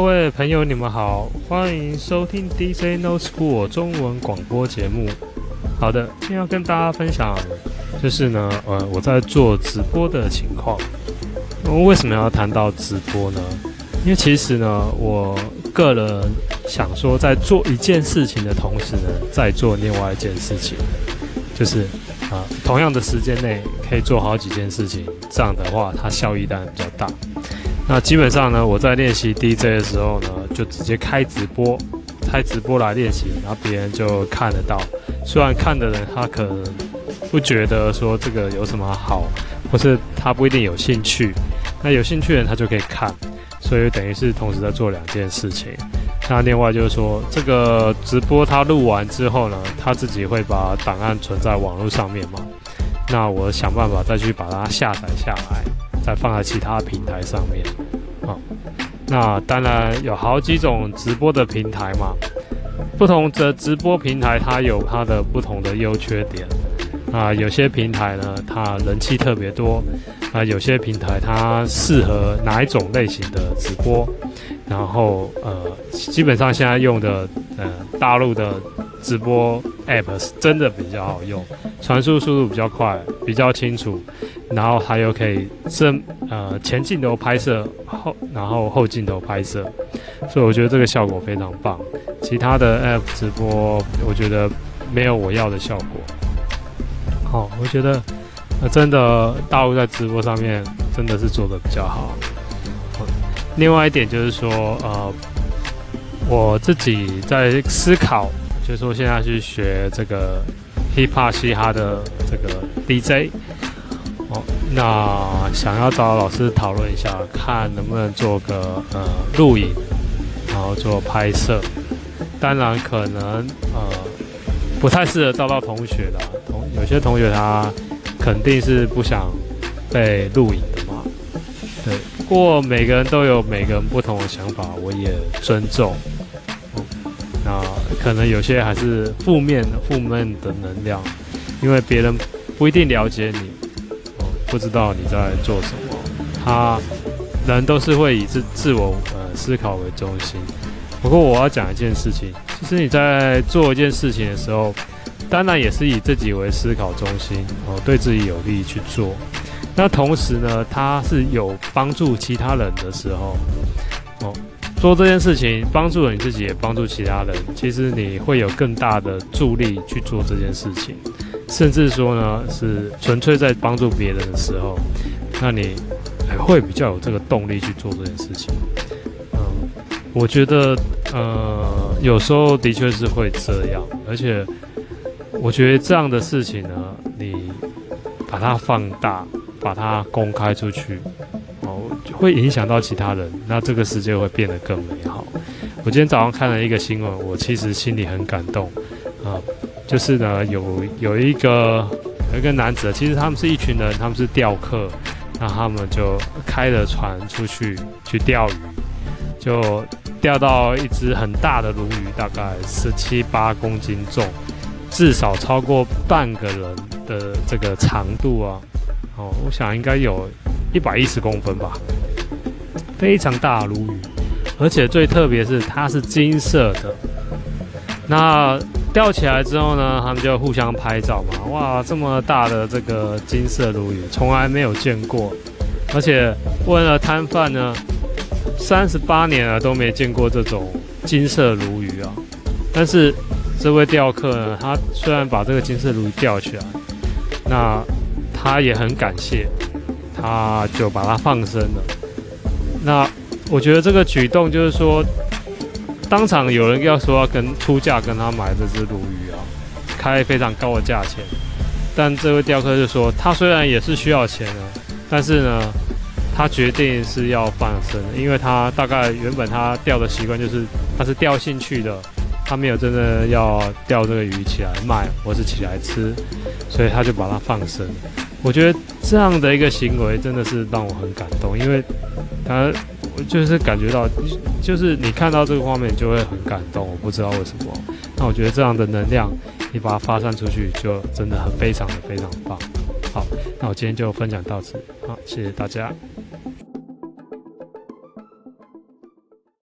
各位朋友，你们好，欢迎收听 DJ No School 中文广播节目。好的，今天要跟大家分享，就是呢，呃，我在做直播的情况。我为什么要谈到直播呢？因为其实呢，我个人想说，在做一件事情的同时呢，在做另外一件事情，就是啊、同样的时间内可以做好几件事情，这样的话，它效益当然比较大。那基本上呢，我在练习 DJ 的时候呢，就直接开直播，开直播来练习，然后别人就看得到。虽然看的人他可能不觉得说这个有什么好，或是他不一定有兴趣。那有兴趣的人他就可以看。所以等于是同时在做两件事情。那另外就是说，这个直播他录完之后呢，他自己会把档案存在网络上面嘛。那我想办法再去把它下载下来，再放在其他平台上面。啊，那当然有好几种直播的平台嘛，不同的直播平台它有它的不同的优缺点。啊，有些平台呢，它人气特别多。啊，有些平台它适合哪一种类型的直播，然后呃，基本上现在用的呃大陆的直播 app 是真的比较好用，传输速度比较快，比较清楚，然后还有可以正呃前镜头拍摄后，然后后镜头拍摄，所以我觉得这个效果非常棒。其他的 app 直播我觉得没有我要的效果。好，我觉得。真的，大陆在直播上面真的是做的比较好。另外一点就是说，呃，我自己在思考，就是说现在去学这个 hip hop 嘻哈的这个 DJ，哦，那想要找老师讨论一下，看能不能做个呃录影，然后做拍摄。当然可能呃不太适合招到同学的，同有些同学他。肯定是不想被录影的嘛，对。不过每个人都有每个人不同的想法，我也尊重。嗯，那可能有些还是负面负面的能量，因为别人不一定了解你，哦，不知道你在做什么。他人都是会以自自我呃思考为中心。不过我要讲一件事情，其实你在做一件事情的时候。当然也是以自己为思考中心哦，对自己有利去做。那同时呢，他是有帮助其他人的时候哦，做这件事情帮助了你自己，也帮助其他人。其实你会有更大的助力去做这件事情，甚至说呢，是纯粹在帮助别人的时候，那你还会比较有这个动力去做这件事情。嗯，我觉得呃，有时候的确是会这样，而且。我觉得这样的事情呢，你把它放大，把它公开出去，会影响到其他人，那这个世界会变得更美好。我今天早上看了一个新闻，我其实心里很感动，啊，就是呢，有有一个有一个男子，其实他们是一群人，他们是钓客，那他们就开着船出去去钓鱼，就钓到一只很大的鲈鱼，大概十七八公斤重。至少超过半个人的这个长度啊，哦，我想应该有一百一十公分吧，非常大的鲈鱼，而且最特别是它是金色的。那钓起来之后呢，他们就互相拍照嘛，哇，这么大的这个金色鲈鱼，从来没有见过，而且问了摊贩呢，三十八年了都没见过这种金色鲈鱼啊，但是。这位钓客呢，他虽然把这个金色鲈鱼钓起来，那他也很感谢，他就把它放生了。那我觉得这个举动就是说，当场有人要说要跟出价跟他买这只鲈鱼啊，开非常高的价钱，但这位钓客就说，他虽然也是需要钱的，但是呢，他决定是要放生，因为他大概原本他钓的习惯就是他是钓兴趣的。他没有真的要钓这个鱼起来卖，或是起来吃，所以他就把它放生。我觉得这样的一个行为真的是让我很感动，因为他就是感觉到，就是你看到这个画面就会很感动。我不知道为什么，那我觉得这样的能量，你把它发散出去，就真的很非常的非常棒。好，那我今天就分享到此，好，谢谢大家。